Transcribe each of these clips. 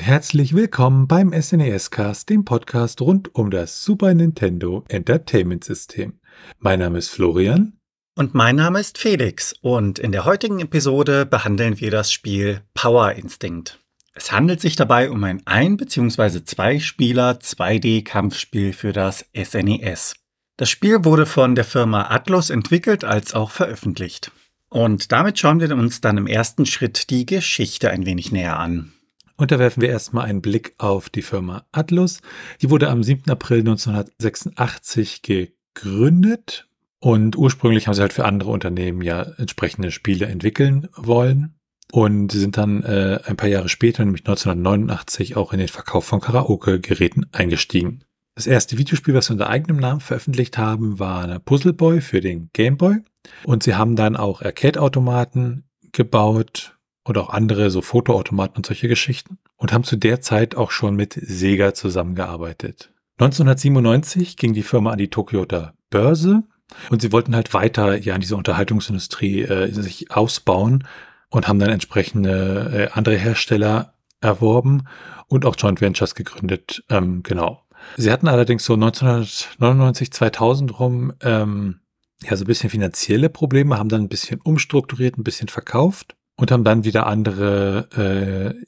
Und herzlich willkommen beim SNES Cast, dem Podcast rund um das Super Nintendo Entertainment System. Mein Name ist Florian. Und mein Name ist Felix und in der heutigen Episode behandeln wir das Spiel Power Instinct. Es handelt sich dabei um ein ein- bzw. zwei Spieler 2D-Kampfspiel für das SNES. Das Spiel wurde von der Firma Atlus entwickelt als auch veröffentlicht. Und damit schauen wir uns dann im ersten Schritt die Geschichte ein wenig näher an. Und da werfen wir erstmal einen Blick auf die Firma Atlus. Die wurde am 7. April 1986 gegründet und ursprünglich haben sie halt für andere Unternehmen ja entsprechende Spiele entwickeln wollen. Und sie sind dann äh, ein paar Jahre später, nämlich 1989, auch in den Verkauf von Karaoke-Geräten eingestiegen. Das erste Videospiel, was sie unter eigenem Namen veröffentlicht haben, war Puzzle Boy für den Game Boy. Und sie haben dann auch Arcade-Automaten gebaut und auch andere, so Fotoautomaten und solche Geschichten. Und haben zu der Zeit auch schon mit Sega zusammengearbeitet. 1997 ging die Firma an die Tokioter Börse und sie wollten halt weiter ja in dieser Unterhaltungsindustrie äh, sich ausbauen und haben dann entsprechende äh, andere Hersteller erworben und auch Joint Ventures gegründet. Ähm, genau. Sie hatten allerdings so 1999, 2000 rum ähm, ja so ein bisschen finanzielle Probleme, haben dann ein bisschen umstrukturiert, ein bisschen verkauft und haben dann wieder andere,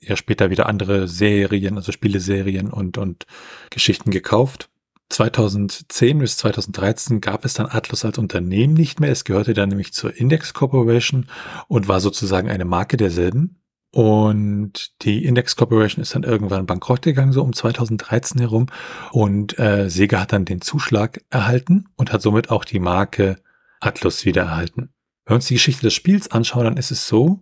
äh, ja später wieder andere Serien, also Spieleserien und, und Geschichten gekauft. 2010 bis 2013 gab es dann Atlus als Unternehmen nicht mehr. Es gehörte dann nämlich zur Index Corporation und war sozusagen eine Marke derselben. Und die Index Corporation ist dann irgendwann bankrott gegangen, so um 2013 herum. Und äh, Sega hat dann den Zuschlag erhalten und hat somit auch die Marke Atlus wieder erhalten. Wenn wir uns die Geschichte des Spiels anschauen, dann ist es so,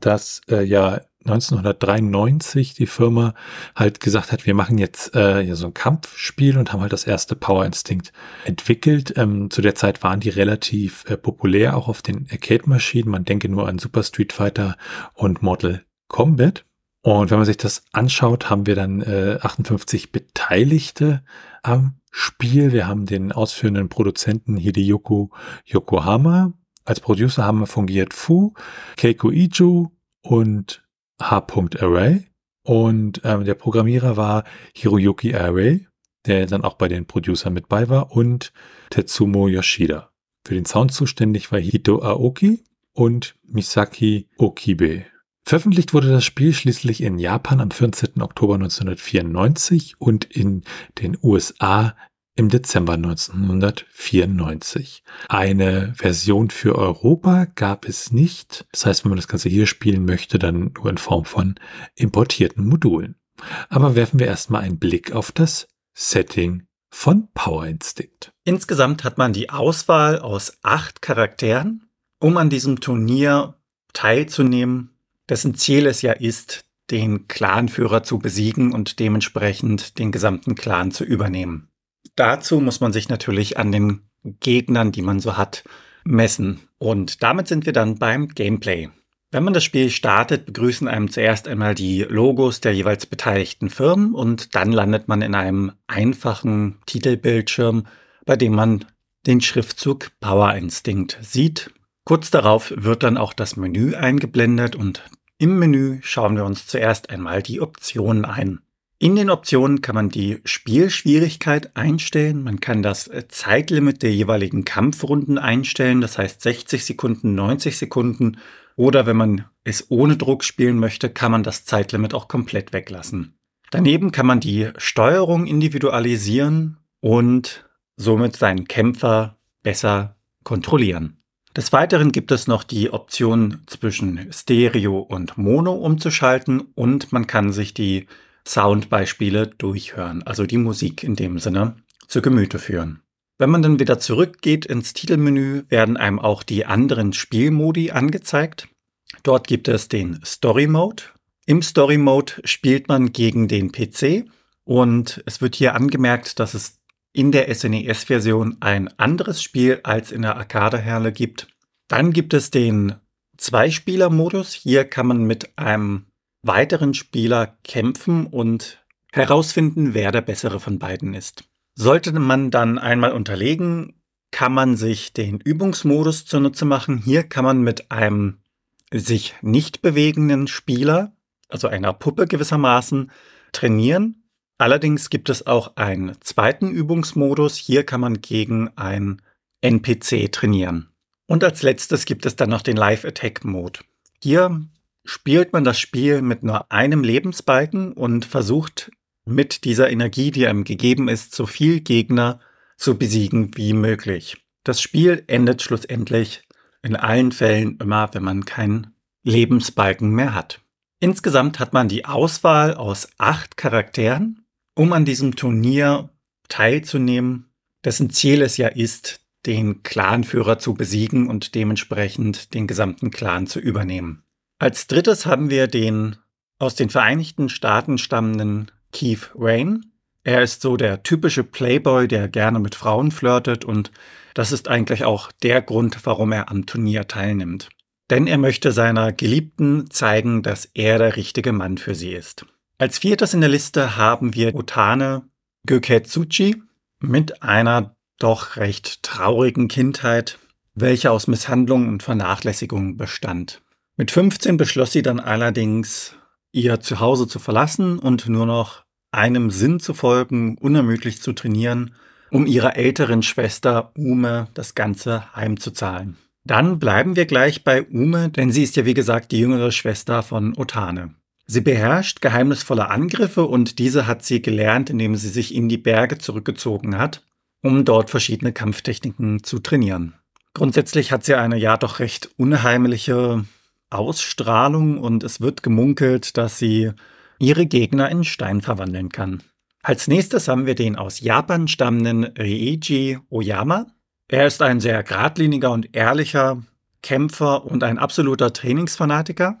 dass äh, ja 1993 die Firma halt gesagt hat, wir machen jetzt äh, ja so ein Kampfspiel und haben halt das erste Power Instinct entwickelt. Ähm, zu der Zeit waren die relativ äh, populär, auch auf den Arcade-Maschinen. Man denke nur an Super Street Fighter und Mortal Kombat. Und wenn man sich das anschaut, haben wir dann äh, 58 Beteiligte am Spiel. Wir haben den ausführenden Produzenten Hideyoko Yokohama. Als Producer haben fungiert Fu, Keiko Ijo und H. Array. Und ähm, der Programmierer war Hiroyuki Array, der dann auch bei den Producern mit bei war, und Tetsumo Yoshida. Für den Sound zuständig war Hito Aoki und Misaki Okibe. Veröffentlicht wurde das Spiel schließlich in Japan am 14. Oktober 1994 und in den USA im Dezember 1994. Eine Version für Europa gab es nicht. Das heißt, wenn man das Ganze hier spielen möchte, dann nur in Form von importierten Modulen. Aber werfen wir erstmal einen Blick auf das Setting von Power Instinct. Insgesamt hat man die Auswahl aus acht Charakteren, um an diesem Turnier teilzunehmen, dessen Ziel es ja ist, den Clanführer zu besiegen und dementsprechend den gesamten Clan zu übernehmen. Dazu muss man sich natürlich an den Gegnern, die man so hat, messen. Und damit sind wir dann beim Gameplay. Wenn man das Spiel startet, begrüßen einem zuerst einmal die Logos der jeweils beteiligten Firmen und dann landet man in einem einfachen Titelbildschirm, bei dem man den Schriftzug Power Instinct sieht. Kurz darauf wird dann auch das Menü eingeblendet und im Menü schauen wir uns zuerst einmal die Optionen ein. In den Optionen kann man die Spielschwierigkeit einstellen. Man kann das äh, Zeitlimit der jeweiligen Kampfrunden einstellen, das heißt 60 Sekunden, 90 Sekunden. Oder wenn man es ohne Druck spielen möchte, kann man das Zeitlimit auch komplett weglassen. Daneben kann man die Steuerung individualisieren und somit seinen Kämpfer besser kontrollieren. Des Weiteren gibt es noch die Option zwischen Stereo und Mono umzuschalten und man kann sich die Soundbeispiele durchhören, also die Musik in dem Sinne zu Gemüte führen. Wenn man dann wieder zurückgeht ins Titelmenü, werden einem auch die anderen Spielmodi angezeigt. Dort gibt es den Story Mode. Im Story Mode spielt man gegen den PC und es wird hier angemerkt, dass es in der SNES-Version ein anderes Spiel als in der Arcade-Herle gibt. Dann gibt es den Zweispieler-Modus. Hier kann man mit einem weiteren Spieler kämpfen und herausfinden, wer der bessere von beiden ist. Sollte man dann einmal unterlegen, kann man sich den Übungsmodus zunutze machen. Hier kann man mit einem sich nicht bewegenden Spieler also einer Puppe gewissermaßen, trainieren. Allerdings gibt es auch einen zweiten Übungsmodus. Hier kann man gegen ein NPC trainieren. Und als letztes gibt es dann noch den Live Attack Mode. Hier spielt man das Spiel mit nur einem Lebensbalken und versucht mit dieser Energie, die einem gegeben ist, so viel Gegner zu besiegen wie möglich. Das Spiel endet schlussendlich in allen Fällen immer, wenn man keinen Lebensbalken mehr hat. Insgesamt hat man die Auswahl aus acht Charakteren, um an diesem Turnier teilzunehmen, dessen Ziel es ja ist, den Clanführer zu besiegen und dementsprechend den gesamten Clan zu übernehmen. Als drittes haben wir den aus den Vereinigten Staaten stammenden Keith Wayne. Er ist so der typische Playboy, der gerne mit Frauen flirtet und das ist eigentlich auch der Grund, warum er am Turnier teilnimmt. Denn er möchte seiner Geliebten zeigen, dass er der richtige Mann für sie ist. Als viertes in der Liste haben wir Otane Göketsuchi mit einer doch recht traurigen Kindheit, welche aus Misshandlung und Vernachlässigung bestand. Mit 15 beschloss sie dann allerdings, ihr Zuhause zu verlassen und nur noch einem Sinn zu folgen, unermüdlich zu trainieren, um ihrer älteren Schwester Ume das Ganze heimzuzahlen. Dann bleiben wir gleich bei Ume, denn sie ist ja wie gesagt die jüngere Schwester von Otane. Sie beherrscht geheimnisvolle Angriffe und diese hat sie gelernt, indem sie sich in die Berge zurückgezogen hat um dort verschiedene Kampftechniken zu trainieren. Grundsätzlich hat sie eine ja doch recht unheimliche Ausstrahlung und es wird gemunkelt, dass sie ihre Gegner in Stein verwandeln kann. Als nächstes haben wir den aus Japan stammenden Reiji Oyama. Er ist ein sehr geradliniger und ehrlicher Kämpfer und ein absoluter Trainingsfanatiker.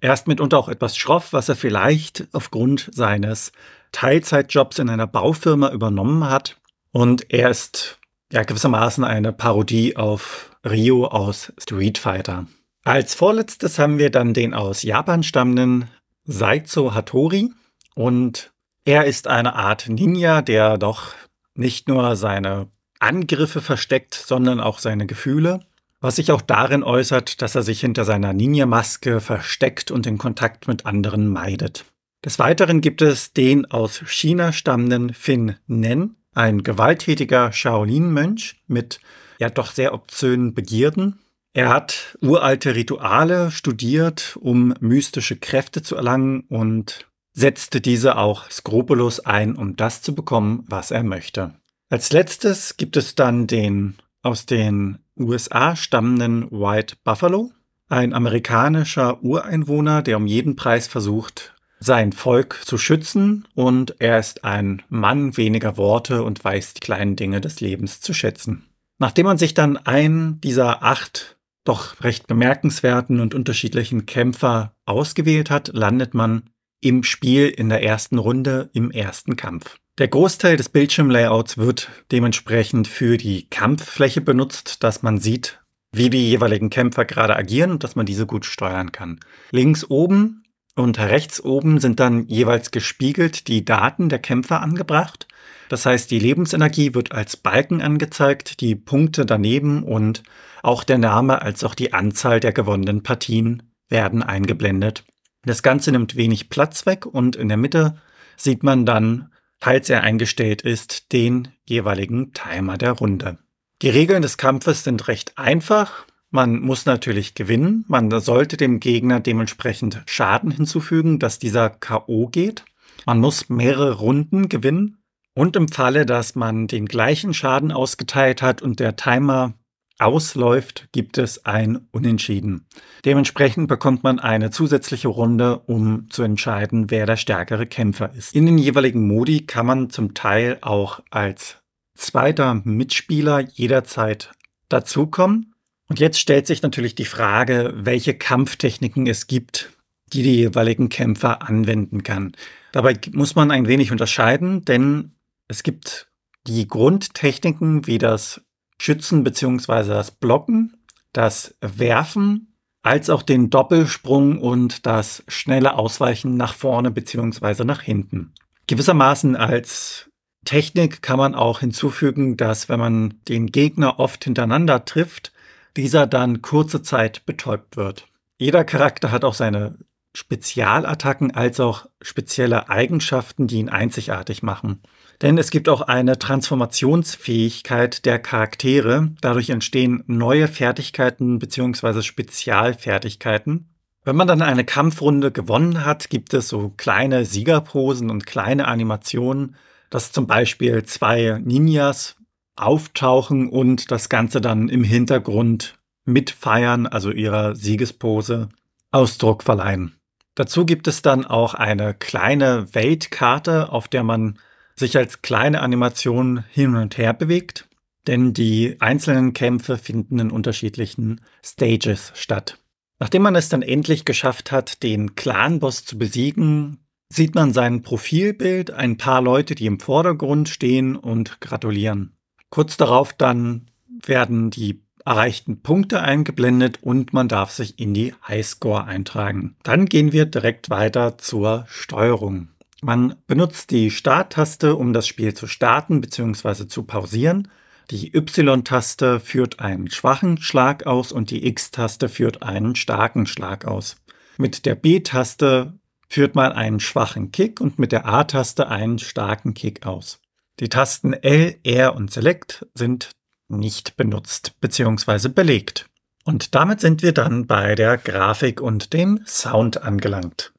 Er ist mitunter auch etwas schroff, was er vielleicht aufgrund seines Teilzeitjobs in einer Baufirma übernommen hat. Und er ist ja gewissermaßen eine Parodie auf Ryo aus Street Fighter. Als vorletztes haben wir dann den aus Japan stammenden Saizo Hattori und er ist eine Art Ninja, der doch nicht nur seine Angriffe versteckt, sondern auch seine Gefühle, was sich auch darin äußert, dass er sich hinter seiner Ninja-Maske versteckt und den Kontakt mit anderen meidet. Des Weiteren gibt es den aus China stammenden Fin Nen, ein gewalttätiger Shaolin-Mönch mit ja doch sehr obszönen Begierden. Er hat uralte Rituale studiert, um mystische Kräfte zu erlangen und setzte diese auch skrupellos ein, um das zu bekommen, was er möchte. Als letztes gibt es dann den aus den USA stammenden White Buffalo, ein amerikanischer Ureinwohner, der um jeden Preis versucht, sein Volk zu schützen und er ist ein Mann weniger Worte und weiß die kleinen Dinge des Lebens zu schätzen. Nachdem man sich dann einen dieser acht doch recht bemerkenswerten und unterschiedlichen Kämpfer ausgewählt hat, landet man im Spiel in der ersten Runde im ersten Kampf. Der Großteil des Bildschirmlayouts wird dementsprechend für die Kampffläche benutzt, dass man sieht, wie die jeweiligen Kämpfer gerade agieren und dass man diese gut steuern kann. Links oben und rechts oben sind dann jeweils gespiegelt die Daten der Kämpfer angebracht. Das heißt, die Lebensenergie wird als Balken angezeigt, die Punkte daneben und auch der Name als auch die Anzahl der gewonnenen Partien werden eingeblendet. Das Ganze nimmt wenig Platz weg und in der Mitte sieht man dann, falls er eingestellt ist, den jeweiligen Timer der Runde. Die Regeln des Kampfes sind recht einfach. Man muss natürlich gewinnen. Man sollte dem Gegner dementsprechend Schaden hinzufügen, dass dieser KO geht. Man muss mehrere Runden gewinnen. Und im Falle, dass man den gleichen Schaden ausgeteilt hat und der Timer ausläuft, gibt es ein Unentschieden. Dementsprechend bekommt man eine zusätzliche Runde, um zu entscheiden, wer der stärkere Kämpfer ist. In den jeweiligen Modi kann man zum Teil auch als zweiter Mitspieler jederzeit dazukommen. Und jetzt stellt sich natürlich die Frage, welche Kampftechniken es gibt, die die jeweiligen Kämpfer anwenden kann. Dabei muss man ein wenig unterscheiden, denn es gibt die Grundtechniken wie das Schützen bzw. das Blocken, das Werfen, als auch den Doppelsprung und das schnelle Ausweichen nach vorne bzw. nach hinten. Gewissermaßen als Technik kann man auch hinzufügen, dass wenn man den Gegner oft hintereinander trifft, dieser dann kurze Zeit betäubt wird. Jeder Charakter hat auch seine Spezialattacken als auch spezielle Eigenschaften, die ihn einzigartig machen. Denn es gibt auch eine Transformationsfähigkeit der Charaktere. Dadurch entstehen neue Fertigkeiten bzw. Spezialfertigkeiten. Wenn man dann eine Kampfrunde gewonnen hat, gibt es so kleine Siegerposen und kleine Animationen, dass zum Beispiel zwei Ninjas auftauchen und das Ganze dann im Hintergrund mitfeiern, also ihrer Siegespose Ausdruck verleihen. Dazu gibt es dann auch eine kleine Weltkarte, auf der man sich als kleine Animation hin und her bewegt, denn die einzelnen Kämpfe finden in unterschiedlichen Stages statt. Nachdem man es dann endlich geschafft hat, den Clan-Boss zu besiegen, sieht man sein Profilbild, ein paar Leute, die im Vordergrund stehen und gratulieren. Kurz darauf dann werden die erreichten Punkte eingeblendet und man darf sich in die Highscore eintragen. Dann gehen wir direkt weiter zur Steuerung. Man benutzt die Starttaste, um das Spiel zu starten bzw. zu pausieren. Die Y-Taste führt einen schwachen Schlag aus und die X-Taste führt einen starken Schlag aus. Mit der B-Taste führt man einen schwachen Kick und mit der A-Taste einen starken Kick aus. Die Tasten L, R und Select sind nicht benutzt bzw. belegt. Und damit sind wir dann bei der Grafik und dem Sound angelangt.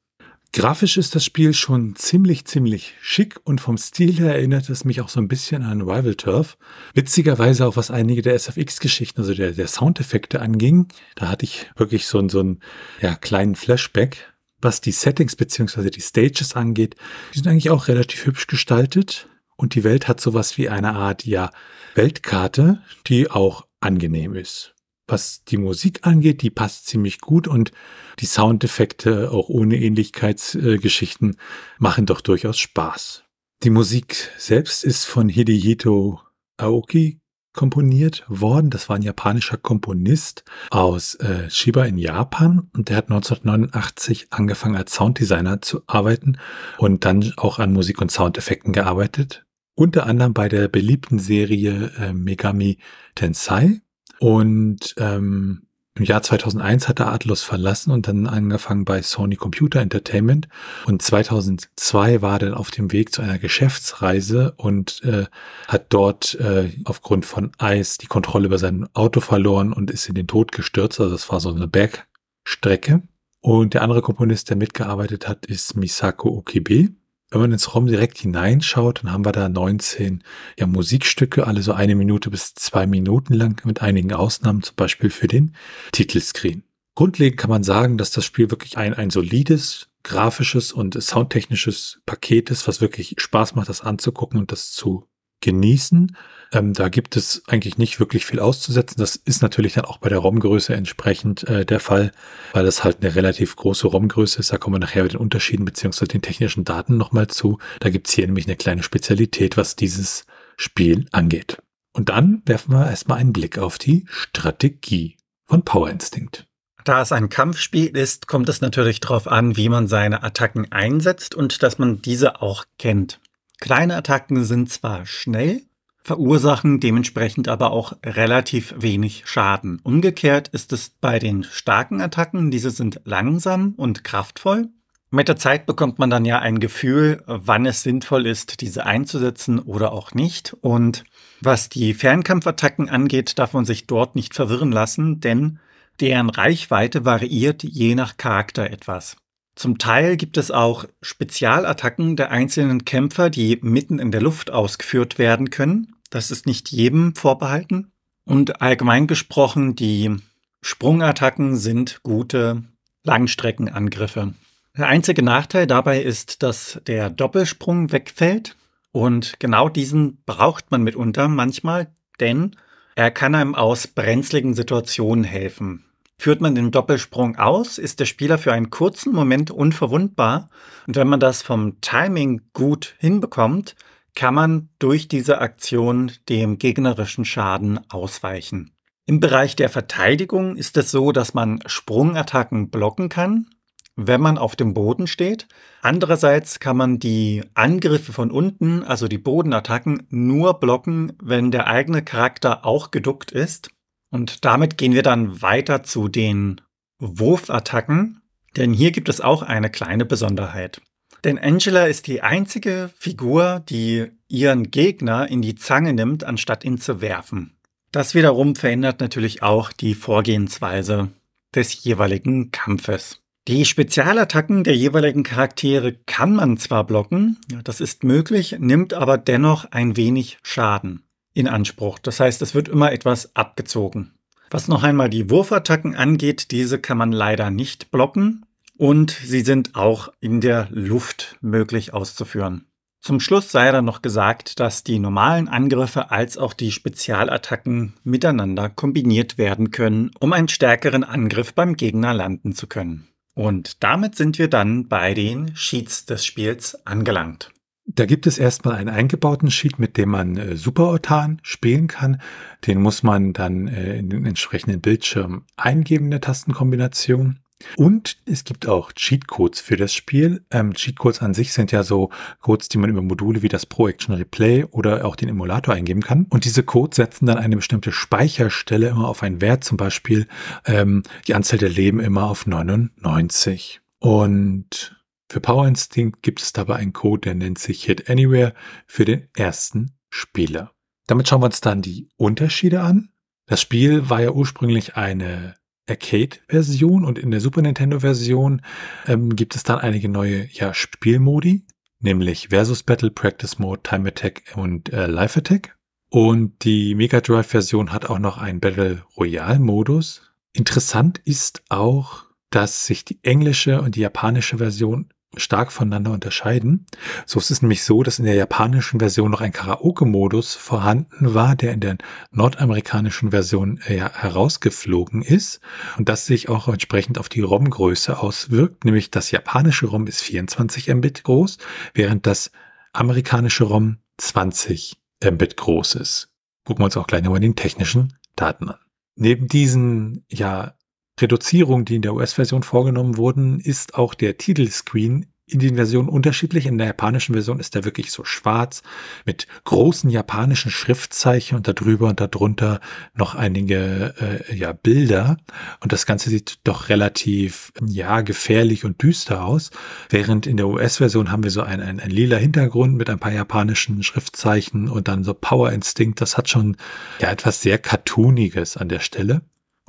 Grafisch ist das Spiel schon ziemlich, ziemlich schick und vom Stil her erinnert es mich auch so ein bisschen an Rival Turf. Witzigerweise auch was einige der SFX-Geschichten, also der, der Soundeffekte anging. Da hatte ich wirklich so, so einen ja, kleinen Flashback. Was die Settings beziehungsweise die Stages angeht, die sind eigentlich auch relativ hübsch gestaltet. Und die Welt hat sowas wie eine Art, ja, Weltkarte, die auch angenehm ist was die Musik angeht, die passt ziemlich gut und die Soundeffekte, auch ohne Ähnlichkeitsgeschichten, machen doch durchaus Spaß. Die Musik selbst ist von Hidehito Aoki komponiert worden. Das war ein japanischer Komponist aus äh, Shiba in Japan und der hat 1989 angefangen als Sounddesigner zu arbeiten und dann auch an Musik und Soundeffekten gearbeitet. Unter anderem bei der beliebten Serie äh, Megami Tensei und ähm, im Jahr 2001 hat er Atlus verlassen und dann angefangen bei Sony Computer Entertainment. Und 2002 war er dann auf dem Weg zu einer Geschäftsreise und äh, hat dort äh, aufgrund von Eis die Kontrolle über sein Auto verloren und ist in den Tod gestürzt. Also das war so eine Bergstrecke. Und der andere Komponist, der mitgearbeitet hat, ist Misako Okibe. Wenn man ins ROM direkt hineinschaut, dann haben wir da 19 ja, Musikstücke, alle so eine Minute bis zwei Minuten lang, mit einigen Ausnahmen, zum Beispiel für den Titelscreen. Grundlegend kann man sagen, dass das Spiel wirklich ein, ein solides, grafisches und soundtechnisches Paket ist, was wirklich Spaß macht, das anzugucken und das zu genießen. Ähm, da gibt es eigentlich nicht wirklich viel auszusetzen. Das ist natürlich dann auch bei der ROM-Größe entsprechend äh, der Fall, weil es halt eine relativ große ROM-Größe ist. Da kommen wir nachher mit den Unterschieden beziehungsweise den technischen Daten nochmal zu. Da gibt's hier nämlich eine kleine Spezialität, was dieses Spiel angeht. Und dann werfen wir erstmal einen Blick auf die Strategie von Power Instinct. Da es ein Kampfspiel ist, kommt es natürlich darauf an, wie man seine Attacken einsetzt und dass man diese auch kennt. Kleine Attacken sind zwar schnell, verursachen dementsprechend aber auch relativ wenig Schaden. Umgekehrt ist es bei den starken Attacken, diese sind langsam und kraftvoll. Mit der Zeit bekommt man dann ja ein Gefühl, wann es sinnvoll ist, diese einzusetzen oder auch nicht. Und was die Fernkampfattacken angeht, darf man sich dort nicht verwirren lassen, denn deren Reichweite variiert je nach Charakter etwas. Zum Teil gibt es auch Spezialattacken der einzelnen Kämpfer, die mitten in der Luft ausgeführt werden können. Das ist nicht jedem vorbehalten. Und allgemein gesprochen, die Sprungattacken sind gute Langstreckenangriffe. Der einzige Nachteil dabei ist, dass der Doppelsprung wegfällt. Und genau diesen braucht man mitunter manchmal, denn er kann einem aus brenzligen Situationen helfen. Führt man den Doppelsprung aus, ist der Spieler für einen kurzen Moment unverwundbar. Und wenn man das vom Timing gut hinbekommt, kann man durch diese Aktion dem gegnerischen Schaden ausweichen. Im Bereich der Verteidigung ist es so, dass man Sprungattacken blocken kann, wenn man auf dem Boden steht. Andererseits kann man die Angriffe von unten, also die Bodenattacken, nur blocken, wenn der eigene Charakter auch geduckt ist. Und damit gehen wir dann weiter zu den Wurfattacken. Denn hier gibt es auch eine kleine Besonderheit. Denn Angela ist die einzige Figur, die ihren Gegner in die Zange nimmt, anstatt ihn zu werfen. Das wiederum verändert natürlich auch die Vorgehensweise des jeweiligen Kampfes. Die Spezialattacken der jeweiligen Charaktere kann man zwar blocken, das ist möglich, nimmt aber dennoch ein wenig Schaden in Anspruch. Das heißt, es wird immer etwas abgezogen. Was noch einmal die Wurfattacken angeht, diese kann man leider nicht blocken und sie sind auch in der Luft möglich auszuführen. Zum Schluss sei dann noch gesagt, dass die normalen Angriffe als auch die Spezialattacken miteinander kombiniert werden können, um einen stärkeren Angriff beim Gegner landen zu können. Und damit sind wir dann bei den Sheets des Spiels angelangt. Da gibt es erstmal einen eingebauten Sheet, mit dem man äh, Superortan spielen kann. Den muss man dann äh, in den entsprechenden Bildschirm eingeben in der Tastenkombination. Und es gibt auch Cheatcodes für das Spiel. Ähm, Cheatcodes an sich sind ja so Codes, die man über Module wie das Pro Action Replay oder auch den Emulator eingeben kann. Und diese Codes setzen dann eine bestimmte Speicherstelle immer auf einen Wert, zum Beispiel ähm, die Anzahl der Leben immer auf 99. Und für Power Instinct gibt es dabei einen Code, der nennt sich Hit Anywhere für den ersten Spieler. Damit schauen wir uns dann die Unterschiede an. Das Spiel war ja ursprünglich eine Arcade-Version und in der Super Nintendo-Version ähm, gibt es dann einige neue ja, Spielmodi, nämlich Versus Battle, Practice Mode, Time Attack und äh, Life Attack. Und die Mega Drive-Version hat auch noch einen Battle Royale-Modus. Interessant ist auch, dass sich die englische und die japanische Version stark voneinander unterscheiden. So ist es nämlich so, dass in der japanischen Version noch ein Karaoke-Modus vorhanden war, der in der nordamerikanischen Version äh, herausgeflogen ist und das sich auch entsprechend auf die ROM-Größe auswirkt, nämlich das japanische ROM ist 24 Mbit groß, während das amerikanische ROM 20 Mbit groß ist. Gucken wir uns auch gleich nochmal den technischen Daten an. Neben diesen ja Reduzierungen, die in der US-Version vorgenommen wurden, ist auch der Titelscreen in den Versionen unterschiedlich. In der japanischen Version ist er wirklich so schwarz mit großen japanischen Schriftzeichen und darüber und darunter noch einige äh, ja, Bilder. Und das Ganze sieht doch relativ ja gefährlich und düster aus. Während in der US-Version haben wir so einen, einen, einen lila Hintergrund mit ein paar japanischen Schriftzeichen und dann so Power Instinct. Das hat schon ja etwas sehr Cartooniges an der Stelle.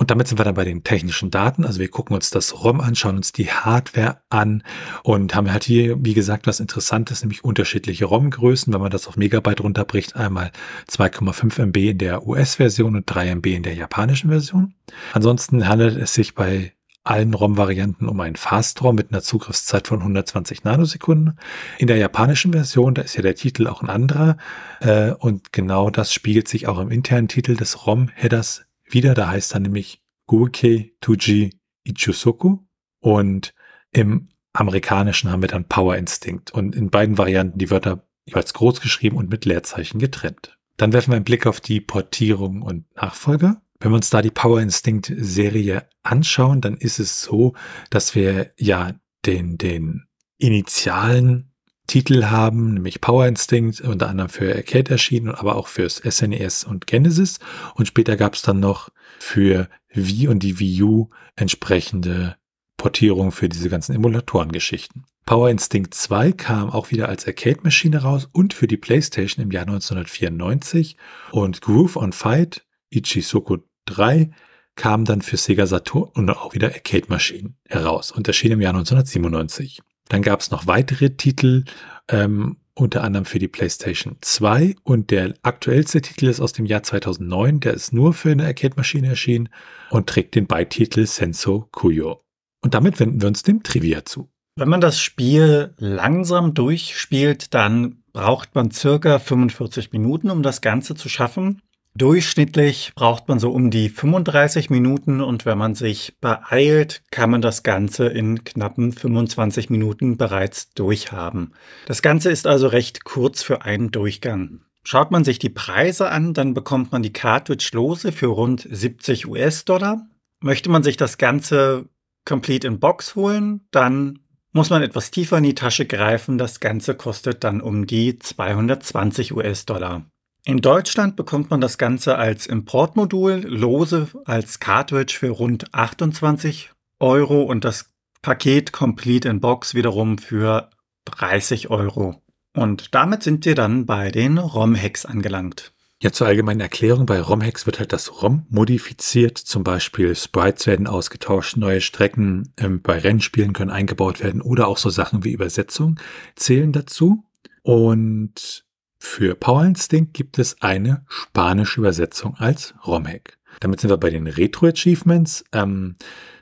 Und damit sind wir dann bei den technischen Daten. Also wir gucken uns das ROM an, schauen uns die Hardware an und haben halt hier, wie gesagt, was Interessantes, nämlich unterschiedliche ROM-Größen. Wenn man das auf Megabyte runterbricht, einmal 2,5 MB in der US-Version und 3 MB in der japanischen Version. Ansonsten handelt es sich bei allen ROM-Varianten um ein Fast-ROM mit einer Zugriffszeit von 120 Nanosekunden. In der japanischen Version, da ist ja der Titel auch ein anderer äh, und genau das spiegelt sich auch im internen Titel des ROM-Headers wieder. Da heißt er nämlich Guikei Tuji Ichusoku. Und im amerikanischen haben wir dann Power Instinct. Und in beiden Varianten die Wörter jeweils groß geschrieben und mit Leerzeichen getrennt. Dann werfen wir einen Blick auf die Portierung und Nachfolger. Wenn wir uns da die Power Instinct Serie anschauen, dann ist es so, dass wir ja den, den initialen Titel haben, nämlich Power Instinct, unter anderem für Arcade erschienen, aber auch fürs SNES e und Genesis. Und später gab es dann noch für Wii und die Wii U entsprechende Portierung für diese ganzen Emulatorengeschichten. Power Instinct 2 kam auch wieder als Arcade-Maschine raus und für die PlayStation im Jahr 1994 und Groove on Fight Ichisoku 3 kam dann für Sega Saturn und auch wieder Arcade-Maschinen heraus und erschien im Jahr 1997. Dann gab es noch weitere Titel, ähm, unter anderem für die PlayStation 2 und der aktuellste Titel ist aus dem Jahr 2009, der ist nur für eine Arcade-Maschine erschienen und trägt den Beititel Senso Kuyo. Und damit wenden wir uns dem Trivia zu. Wenn man das Spiel langsam durchspielt, dann braucht man circa 45 Minuten, um das Ganze zu schaffen. Durchschnittlich braucht man so um die 35 Minuten und wenn man sich beeilt, kann man das Ganze in knappen 25 Minuten bereits durchhaben. Das Ganze ist also recht kurz für einen Durchgang. Schaut man sich die Preise an, dann bekommt man die Cartridge lose für rund 70 US-Dollar. Möchte man sich das Ganze complete in Box holen, dann muss man etwas tiefer in die Tasche greifen. Das Ganze kostet dann um die 220 US-Dollar. In Deutschland bekommt man das Ganze als Importmodul, lose als Cartridge für rund 28 Euro und das Paket Complete in Box wiederum für 30 Euro. Und damit sind wir dann bei den ROM-Hacks angelangt. Ja, zur allgemeinen Erklärung, bei ROM-Hacks wird halt das ROM modifiziert, zum Beispiel Sprites werden ausgetauscht, neue Strecken ähm, bei Rennspielen können eingebaut werden oder auch so Sachen wie Übersetzung zählen dazu. Und für Power Instinct gibt es eine spanische Übersetzung als ROM-Hack. Damit sind wir bei den Retro-Achievements. Ähm,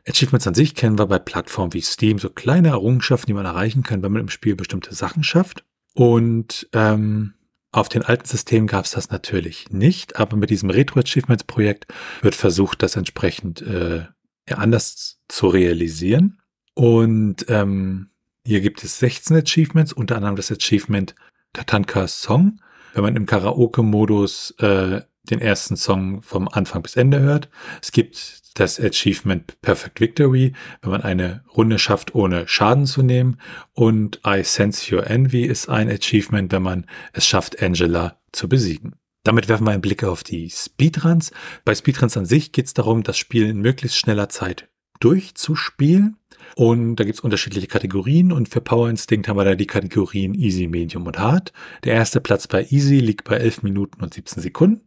Achievements an sich kennen wir bei Plattformen wie Steam, so kleine Errungenschaften, die man erreichen kann, wenn man im Spiel bestimmte Sachen schafft. Und ähm, auf den alten Systemen gab es das natürlich nicht, aber mit diesem Retro-Achievements-Projekt wird versucht, das entsprechend äh, anders zu realisieren. Und ähm, hier gibt es 16 Achievements, unter anderem das Achievement Tatanka Song. Wenn man im Karaoke-Modus äh, den ersten Song vom Anfang bis Ende hört. Es gibt das Achievement Perfect Victory, wenn man eine Runde schafft, ohne Schaden zu nehmen. Und I Sense Your Envy ist ein Achievement, wenn man es schafft, Angela zu besiegen. Damit werfen wir einen Blick auf die Speedruns. Bei Speedruns an sich geht es darum, das Spiel in möglichst schneller Zeit durchzuspielen. Und da gibt es unterschiedliche Kategorien und für Power Instinct haben wir da die Kategorien Easy, Medium und Hard. Der erste Platz bei Easy liegt bei 11 Minuten und 17 Sekunden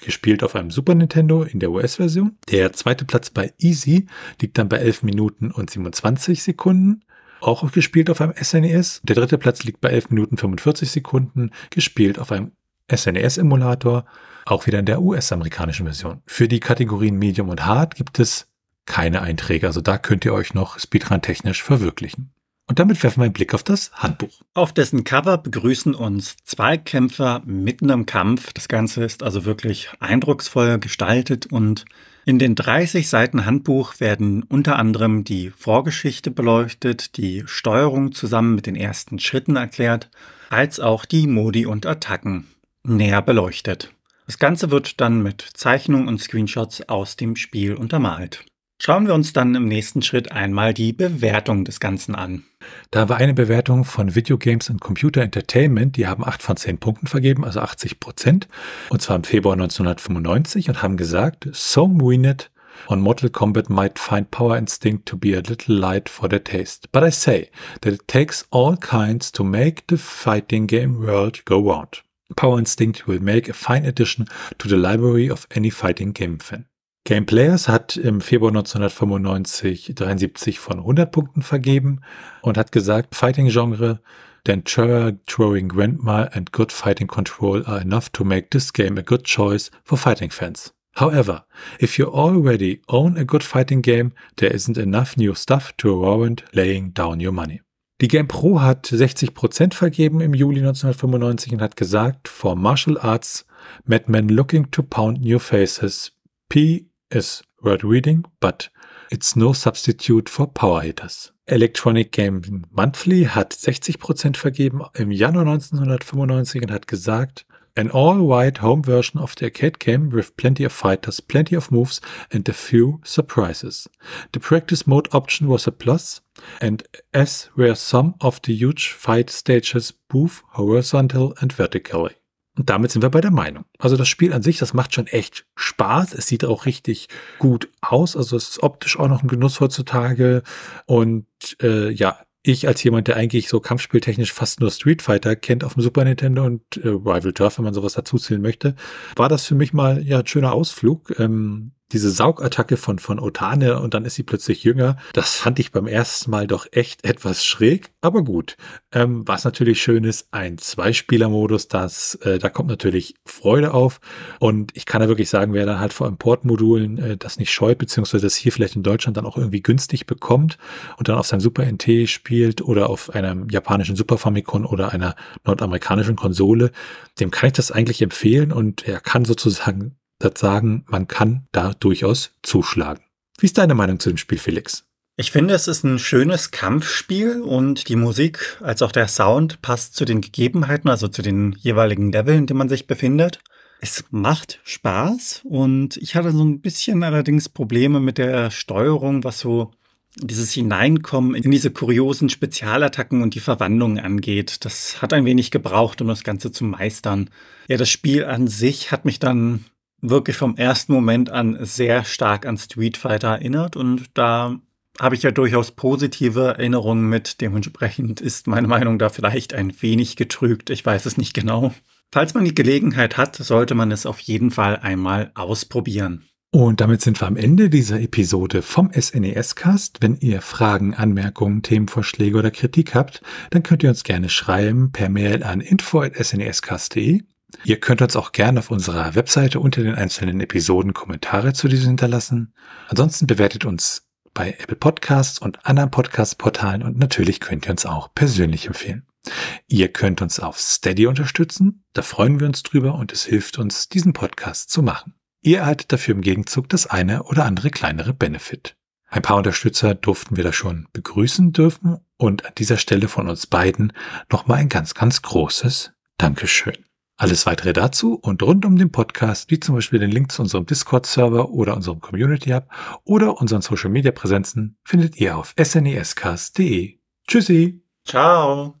gespielt auf einem Super Nintendo in der US-Version. Der zweite Platz bei Easy liegt dann bei 11 Minuten und 27 Sekunden. Auch gespielt auf einem SNES. E der dritte Platz liegt bei 11 Minuten 45 Sekunden, gespielt auf einem SNES-Emulator, auch wieder in der US-amerikanischen Version. Für die Kategorien Medium und Hard gibt es keine Einträge, also da könnt ihr euch noch speedrun-technisch verwirklichen. Und damit werfen wir einen Blick auf das Handbuch. Auf dessen Cover begrüßen uns zwei Kämpfer mitten im Kampf. Das Ganze ist also wirklich eindrucksvoll gestaltet und in den 30 Seiten Handbuch werden unter anderem die Vorgeschichte beleuchtet, die Steuerung zusammen mit den ersten Schritten erklärt, als auch die Modi und Attacken näher beleuchtet. Das Ganze wird dann mit Zeichnungen und Screenshots aus dem Spiel untermalt. Schauen wir uns dann im nächsten Schritt einmal die Bewertung des Ganzen an. Da war eine Bewertung von Video Games and Computer Entertainment, die haben 8 von 10 Punkten vergeben, also 80 Prozent, und zwar im Februar 1995 und haben gesagt, So Winnet on Mortal Kombat might find Power Instinct to be a little light for the taste, but I say that it takes all kinds to make the fighting game world go round. Power Instinct will make a fine addition to the library of any fighting game fan. Game Players hat im Februar 1995 73 von 100 Punkten vergeben und hat gesagt, Fighting-Genre, Dentura, Throwing Grandma and Good Fighting Control are enough to make this game a good choice for fighting fans. However, if you already own a good fighting game, there isn't enough new stuff to warrant laying down your money. Die Game Pro hat 60% vergeben im Juli 1995 und hat gesagt, for martial arts, madmen looking to pound new faces, P is word reading, but it's no substitute for power hitters. Electronic Game Monthly hat 60% vergeben im Januar 1995 und hat gesagt, An all-white home version of the arcade game with plenty of fighters, plenty of moves and a few surprises. The practice mode option was a plus, and as were some of the huge fight stages both horizontal and vertically. Und damit sind wir bei der Meinung. Also das Spiel an sich, das macht schon echt Spaß. Es sieht auch richtig gut aus. Also es ist optisch auch noch ein Genuss heutzutage. Und äh, ja, ich als jemand, der eigentlich so kampfspieltechnisch fast nur Street Fighter kennt auf dem Super Nintendo und äh, Rival Turf, wenn man sowas dazuzählen möchte, war das für mich mal ja ein schöner Ausflug. Ähm, diese Saugattacke von, von Otane und dann ist sie plötzlich jünger. Das fand ich beim ersten Mal doch echt etwas schräg, aber gut. Ähm, was natürlich schön ist, ein Zweispieler-Modus, das, äh, da kommt natürlich Freude auf. Und ich kann da wirklich sagen, wer dann halt vor Importmodulen äh, das nicht scheut, beziehungsweise das hier vielleicht in Deutschland dann auch irgendwie günstig bekommt und dann auf seinem Super NT spielt oder auf einem japanischen Super Famicom oder einer nordamerikanischen Konsole, dem kann ich das eigentlich empfehlen und er kann sozusagen sagen, man kann da durchaus zuschlagen. Wie ist deine Meinung zu dem Spiel, Felix? Ich finde, es ist ein schönes Kampfspiel und die Musik als auch der Sound passt zu den Gegebenheiten, also zu den jeweiligen Leveln, in denen man sich befindet. Es macht Spaß und ich hatte so ein bisschen allerdings Probleme mit der Steuerung, was so dieses Hineinkommen in diese kuriosen Spezialattacken und die Verwandlungen angeht. Das hat ein wenig gebraucht, um das Ganze zu meistern. Ja, das Spiel an sich hat mich dann wirklich vom ersten Moment an sehr stark an Street Fighter erinnert und da habe ich ja durchaus positive Erinnerungen mit. Dementsprechend ist meine Meinung da vielleicht ein wenig getrügt. Ich weiß es nicht genau. Falls man die Gelegenheit hat, sollte man es auf jeden Fall einmal ausprobieren. Und damit sind wir am Ende dieser Episode vom SNES-Cast. Wenn ihr Fragen, Anmerkungen, Themenvorschläge oder Kritik habt, dann könnt ihr uns gerne schreiben per Mail an info.snescast.de. Ihr könnt uns auch gerne auf unserer Webseite unter den einzelnen Episoden Kommentare zu diesen hinterlassen. Ansonsten bewertet uns bei Apple Podcasts und anderen Podcast-Portalen und natürlich könnt ihr uns auch persönlich empfehlen. Ihr könnt uns auf Steady unterstützen, da freuen wir uns drüber und es hilft uns, diesen Podcast zu machen. Ihr erhaltet dafür im Gegenzug das eine oder andere kleinere Benefit. Ein paar Unterstützer durften wir da schon begrüßen dürfen und an dieser Stelle von uns beiden nochmal ein ganz, ganz großes Dankeschön. Alles weitere dazu und rund um den Podcast, wie zum Beispiel den Link zu unserem Discord-Server oder unserem Community Hub oder unseren Social Media Präsenzen, findet ihr auf snescast.de. Tschüssi. Ciao.